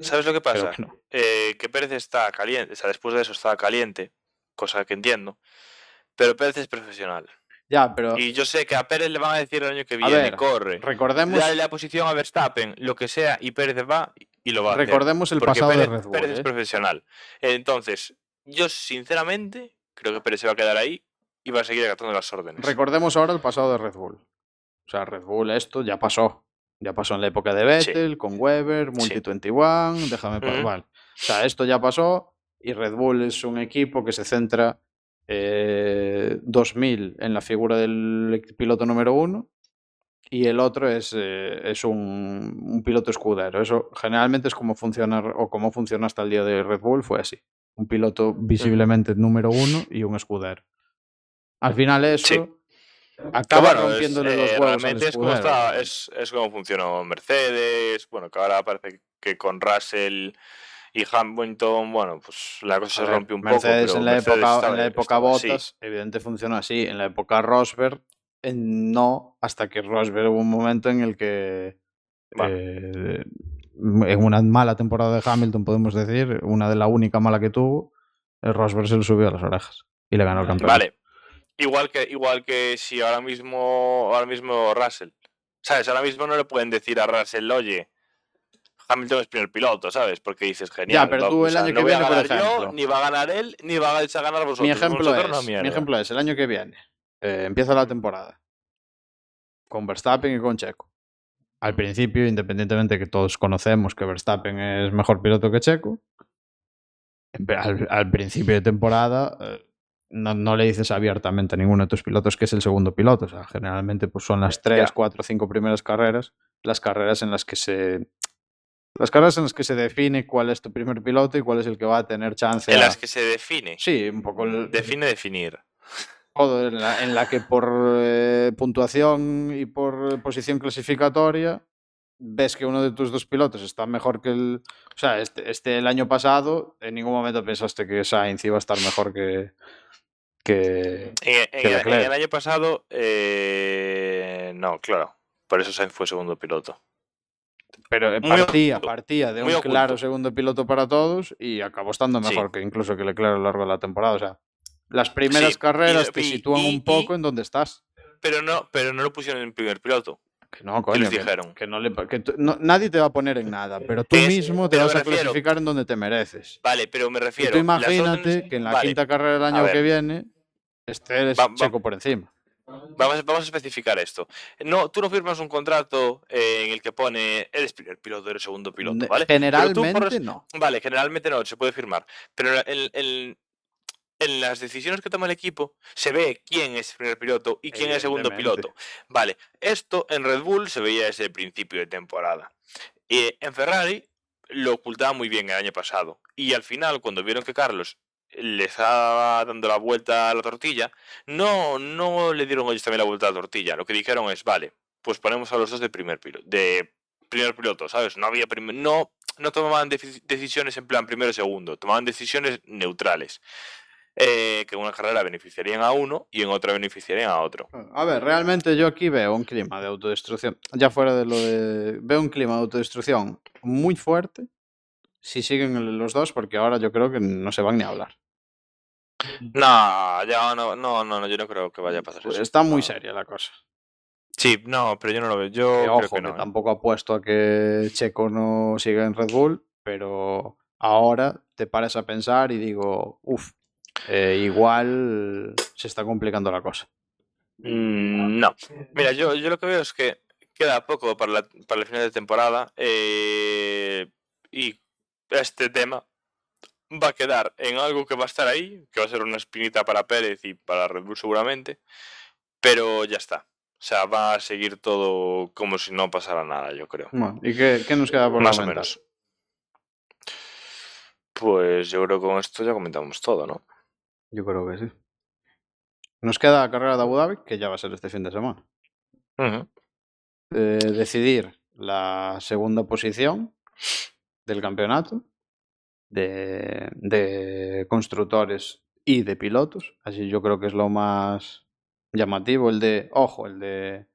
sabes lo que pasa? que no. Eh, que Pérez está caliente, o sea, después de eso estaba caliente, cosa que entiendo, pero Pérez es profesional. Ya, pero Y yo sé que a Pérez le van a decir el año que A viene, ver, corre, recordemos, dale la posición a Verstappen, lo que sea, y Pérez va y lo va a hacer. recordemos el Porque pasado Pérez, de Red Bull. Pérez es ¿eh? profesional. Entonces, yo sinceramente creo que Pérez se va a quedar ahí y va a seguir acatando las órdenes. Recordemos ahora el pasado de Red Bull. O sea, Red Bull esto ya pasó. Ya pasó en la época de Sí. Vettel, con Weber, Multi 21, déjame pa- Ujú. vale. O sea, esto ya pasó y Red Bull es un equipo que se centra eh, 2000 en la figura del piloto número uno y el otro es, eh, es un, un piloto escudero. Eso generalmente es como funciona o como funciona hasta el día de Red Bull, fue así. Un piloto visiblemente número uno y un escudero. Al final eso Sí. acaba bueno, es, rompiéndole eh, los huevos realmente es como, está, es, es como funcionó Mercedes, bueno, que ahora parece que con Russell y Hamilton, bueno, pues la cosa se rompe un Mercedes poco. pero en la Mercedes época, estaba- en la época. Bottas, evidente funcionó así. En la época Rosberg, no, hasta que Rosberg hubo un momento en el que Bueno. eh, en una mala temporada de Hamilton, podemos decir, una de la única mala que tuvo, el Rosberg se le subió a las orejas y le ganó el campeonato. Vale. Igual que, igual que si ahora mismo, ahora mismo Russell, ¿sabes? Ahora mismo no le pueden decir a Russell, oye, Hamilton es primer piloto, ¿sabes? Porque dices, genial. pero va- tú o el sea, año no que voy a por ganar yo, ni va a ganar él, ni va a ganar vosotros. Mi ejemplo, una es, mi ejemplo es el año que viene. eh, empieza la temporada con Verstappen y con Checo. Al principio, independientemente de que todos conocemos que Verstappen es mejor piloto que Checo, al, al principio de temporada eh, no, no le dices abiertamente a ninguno de tus pilotos que es el segundo piloto. O sea, generalmente pues, son las tres, Ya. cuatro, cinco primeras carreras las carreras en las que se las carreras en las que se define cuál es tu primer piloto y cuál es el que va a tener chance En a- las que se define. Sí, un poco el- Define definir. En la, en la que por eh, puntuación y por posición clasificatoria ves que uno de tus dos pilotos está mejor que el... O sea, este, este el año pasado en ningún momento pensaste que Sainz iba a estar mejor que... que... En, Que el año pasado, eh, no, claro. Por eso Sainz fue segundo piloto. Pero eh, partía, oculto, partía de un claro segundo piloto para todos y acabó estando Sí. mejor que incluso que Leclerc a lo largo de la temporada. O sea, las primeras Sí, y- carreras te y- sitúan y- un poco y- en donde estás. Pero no, pero no lo pusieron en primer piloto. Que no, ¿Qué coño. les dijeron? Que no le, que tú- no- nadie te va a poner en nada, pero tú Es- mismo te vas a refiero- clasificar en donde te mereces. Vale, pero me Y refiero. tú las imagínate órdenes- que en la vale, quinta carrera del año ver. que viene estés Va- va- Checo por encima. Vamos, vamos a especificar esto. No, tú no firmas un contrato eh, en el que pone eres primer piloto, eres segundo piloto, ¿vale? Tú Generalmente por- no. Vale, generalmente no, se puede firmar. Pero en, en- en las decisiones que toma el equipo se ve quién es primer piloto y quién es segundo Evidentemente. piloto. Vale, esto en Red Bull se veía desde el principio de temporada. Y en Ferrari lo ocultaba muy bien el año pasado. Y al final, cuando vieron que Carlos le estaba dando la vuelta a la tortilla, no, no le dieron ellos también la vuelta a la tortilla. Lo que dijeron es, vale, pues ponemos a los dos de primer piloto, de primer piloto, ¿sabes? No había no, no tomaban decisiones en plan primero o segundo, tomaban decisiones neutrales. Eh, que en una carrera beneficiarían a uno y en otra beneficiarían a otro. A ver, realmente yo aquí veo un clima de autodestrucción. Ya fuera de lo de. Veo un clima de autodestrucción muy fuerte. Si siguen los dos, porque ahora yo creo que no se van ni a hablar. No, ya no, no, no, no, yo no creo que vaya a pasar Pues eso. está muy No. seria la cosa. Sí, no, pero yo no lo veo. Yo Que, creo ojo, que que no. tampoco apuesto a que Checo no siga en Red Bull, pero ahora te paras a pensar y digo, uff, igual se está complicando la cosa. Mm, No. Mira, yo, yo lo que veo es que queda poco para, la- para el final de temporada eh, y este tema va a quedar en algo que va a estar ahí, que va a ser una espinita para Pérez y para Red Bull seguramente, pero ya está. O sea, va a seguir todo como si no pasara nada, yo creo. Bueno, ¿y qué, qué nos queda por Más o menos. Pues yo creo que con esto ya comentamos todo, ¿no? Yo creo que sí. Nos queda la carrera de Abu Dhabi, que ya va a ser este fin de semana. Eh, decidir la segunda posición del campeonato de, de constructores y de pilotos. Así yo creo que es lo más llamativo. El de, ojo, el de...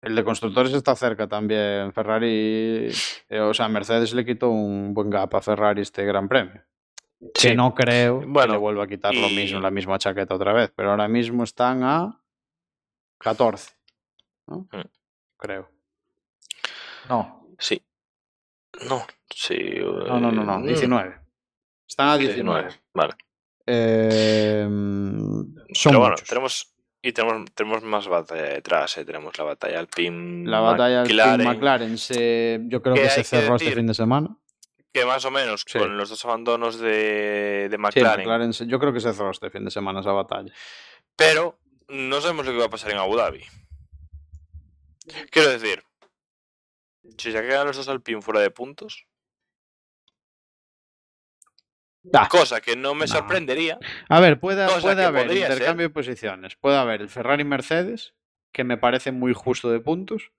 El de constructores está cerca también. Ferrari, eh, o sea, Mercedes le quitó un buen gap a Ferrari este Gran Premio. Que Sí. no creo que Bueno, le vuelva a quitar lo mismo, la misma chaqueta otra vez. Pero ahora mismo están a 14. ¿no? Mm. Creo. No, Sí. No, sí. no, no, no, no, eh, 19. Están a 19. 19. Vale. Eh, son Pero bueno, muchos. tenemos. Y tenemos, tenemos más batalla detrás, eh. Tenemos la batalla Alpine. La batalla del Team McLaren, McLaren se, yo creo Que que se que cerró este fin de semana. Que más o menos Sí. con los dos abandonos de, de Sí, McLaren. Yo creo que se cerró este fin de semana esa batalla. Pero no sabemos lo que va a pasar en Abu Dhabi. Quiero decir, si se quedan los dos Alpine fuera de puntos, Ah, cosa que no me No. sorprendería, A ver, puede, puede haber ser. intercambio de posiciones. Puede haber el Ferrari Mercedes, que me parece muy justo de puntos.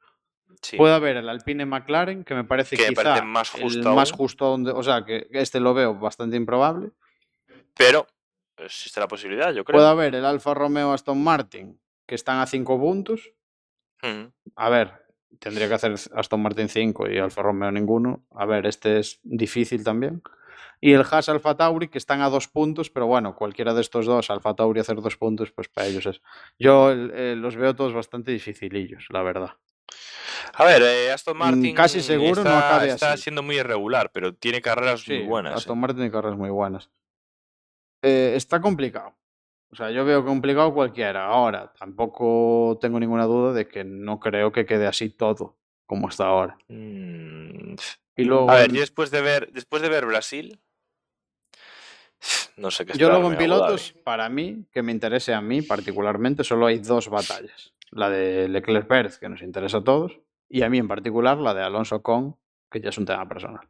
Sí, Puede haber el Alpine McLaren, que me parece Que me quizá parece más el justo más aún. justo donde, o sea, que este lo veo bastante improbable. pero existe la posibilidad, yo creo. Puede haber el Alfa Romeo Aston Martin, que están a 5 puntos. Ujú. A ver, tendría que hacer Aston Martin 5 y Alfa Romeo ninguno. A ver, este es difícil también. Y el Haas Alfa Tauri, que están a dos puntos, pero bueno, cualquiera de estos dos, Alfa Tauri hacer dos puntos, pues para ellos es. Yo eh, los veo todos bastante dificilillos, la verdad. A ver, eh, Aston Martin Mm, casi seguro no está, acabe está así. siendo muy irregular, pero tiene carreras Sí, muy buenas. Aston eh. Martin tiene carreras muy buenas. Eh, está complicado. O sea, yo veo complicado cualquiera. Ahora, tampoco tengo ninguna duda de que no creo que quede así todo como está ahora. Mm, Y luego, A ver, en- y después de ver, después de ver Brasil, <sighs> no sé qué yo luego en pilotos, para mí, que me interese a mí particularmente, solo hay dos batallas. La de Leclerc Pérez, que nos interesa a todos, y a mí en particular la de Alonso con, que ya es un tema personal.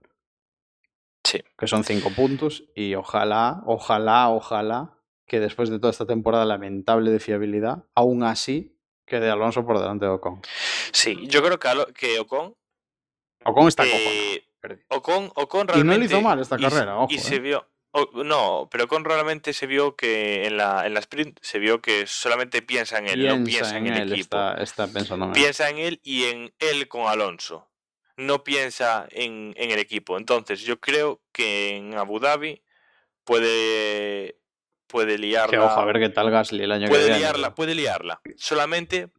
Sí. Que son cinco puntos y ojalá, ojalá, ojalá que después de toda esta temporada lamentable de fiabilidad, aún así quede Alonso por delante de Ocon. Sí, yo creo que, que Ocon. Ocon está eh, perdido. Ocon, Ocon Y no realmente. lo hizo mal esta y se- carrera, ojo, Y se eh. vio. O- no, pero Ocon realmente se vio que en la, en la sprint se vio que solamente piensa en él, no piensa en, el él, equipo. está, está pensando en. Piensa en él y en él con Alonso. No piensa en, en el equipo. Entonces, yo creo que en Abu Dhabi puede, puede liarla. Que ojo, a ver qué tal Gasly el año que puede viene. liarla, puede liarla. Solamente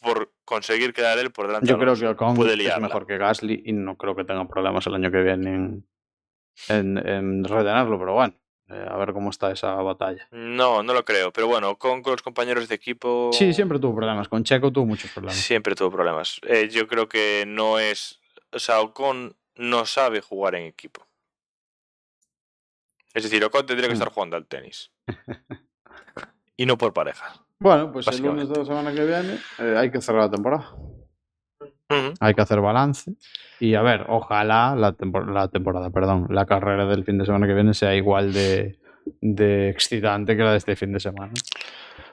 por conseguir quedar él por delante Yo creo que Ocon puede es liarla. mejor que Gasly y no creo que tenga problemas el año que viene en, en, en retenerlo, pero bueno, eh, a ver cómo está esa batalla. No, no lo creo. Pero bueno, con, con los compañeros de equipo. Sí, siempre tuvo problemas. Con Checo tuvo muchos problemas. Siempre tuvo problemas. Eh, yo creo que no es. O sea, Ocon no sabe jugar en equipo. Es decir, Ocon tendría que Mm. estar jugando al tenis. y no por parejas. Bueno, pues el lunes de la semana que viene eh, hay que cerrar la temporada. Hay que hacer balance. Y a ver, ojalá la, tempor- la temporada, perdón, la carrera del fin de semana que viene sea igual de, de excitante que la de este fin de semana.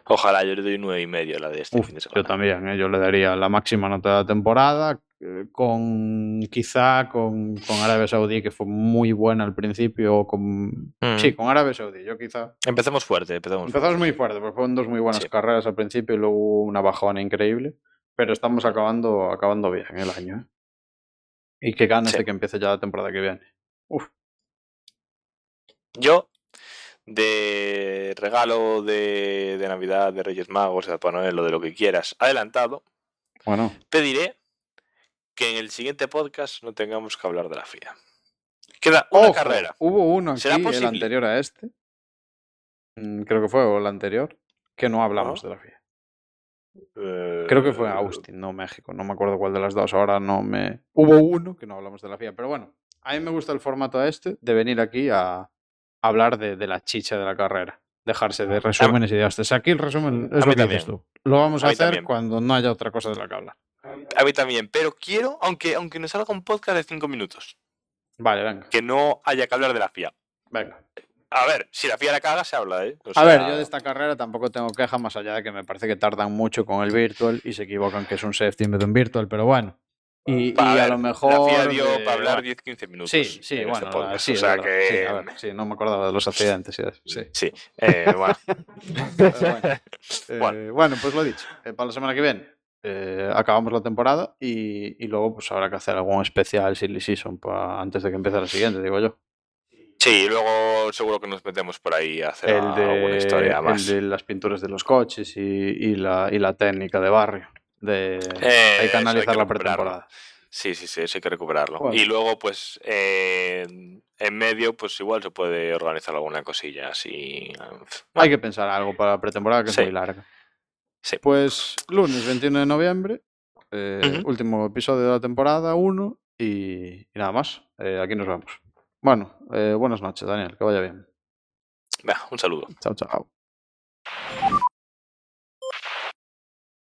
Ojalá, yo le doy nueve y medio a la de este Uf, fin de yo semana. también, ¿eh? yo le daría la máxima nota de la temporada, eh, con quizá con, con Arabia Saudí, que fue muy buena al principio, con... Mm. Sí, con Arabia Saudí, yo quizá... Empecemos fuerte, empezamos Empezamos muy fuerte, porque fueron dos muy buenas Sí. carreras al principio y luego una bajona increíble, pero estamos acabando, acabando bien el año. ¿eh? Y qué ganas Sí. de que empiece ya la temporada que viene. Uf, Yo, de regalo de, de Navidad, de Reyes Magos, de Papá Noel o de lo que quieras, adelantado, bueno, pediré que en el siguiente podcast no tengamos que hablar de la FIA. Queda una Ojo, carrera. Hubo uno aquí, ¿Será el anterior a este, mm, creo que fue o el anterior, que no hablamos de la FIA. Creo que fue Eh, Austin, no México. No me acuerdo cuál de las dos. Ahora no me. Hubo uno que no hablamos de la FIA. Pero bueno, a mí me gusta el formato este de venir aquí a hablar de, de la chicha de la carrera. dejarse de resúmenes y de hostias. Aquí el resumen es A mí lo que dices tú. Lo vamos a, hacer también. cuando no haya otra cosa de la que hablar. A mí también, pero quiero, aunque, aunque nos salga un podcast de cinco minutos, Vale, venga. que no haya que hablar de la FIA. venga. A ver, si la FIA la caga, se habla, ¿eh? O A ver, yo de esta carrera tampoco tengo queja más allá de que me parece que tardan mucho con el virtual y se equivocan que es un safety en vez de un virtual, pero bueno. Y, a, ver, lo mejor. La FIA dio de- para hablar bueno, 10-15 minutos. Sí, sí, bueno, este podcast. sí, o sea que. Sí, a ver, sí, no me acordaba de los accidentes sí. Sí, eh, <laughs> bueno. <laughs> Bueno, eh, Bueno. bueno, pues lo dicho. eh, para la semana que viene eh, acabamos la temporada y, y luego pues habrá que hacer algún especial Silly Season pa- antes de que empiece la siguiente, digo yo. Sí, y luego seguro que nos metemos por ahí a hacer El alguna historia el más. de las pinturas de los coches y, y la, y la técnica de barrio. De, Eh, hay que analizar la pretemporada. Sí, sí, sí, eso hay que recuperarlo. Bueno. Y luego, pues, eh, en medio, pues igual se puede organizar alguna cosilla así. Hay que pensar algo para la pretemporada que Sí. es muy larga. Sí. Pues lunes 21 de noviembre, eh, último episodio de la temporada 1 y, y nada más. Eh, aquí nos vemos. Bueno, eh, buenas noches, Daniel, que vaya bien. Bah, un saludo. Chao, chao.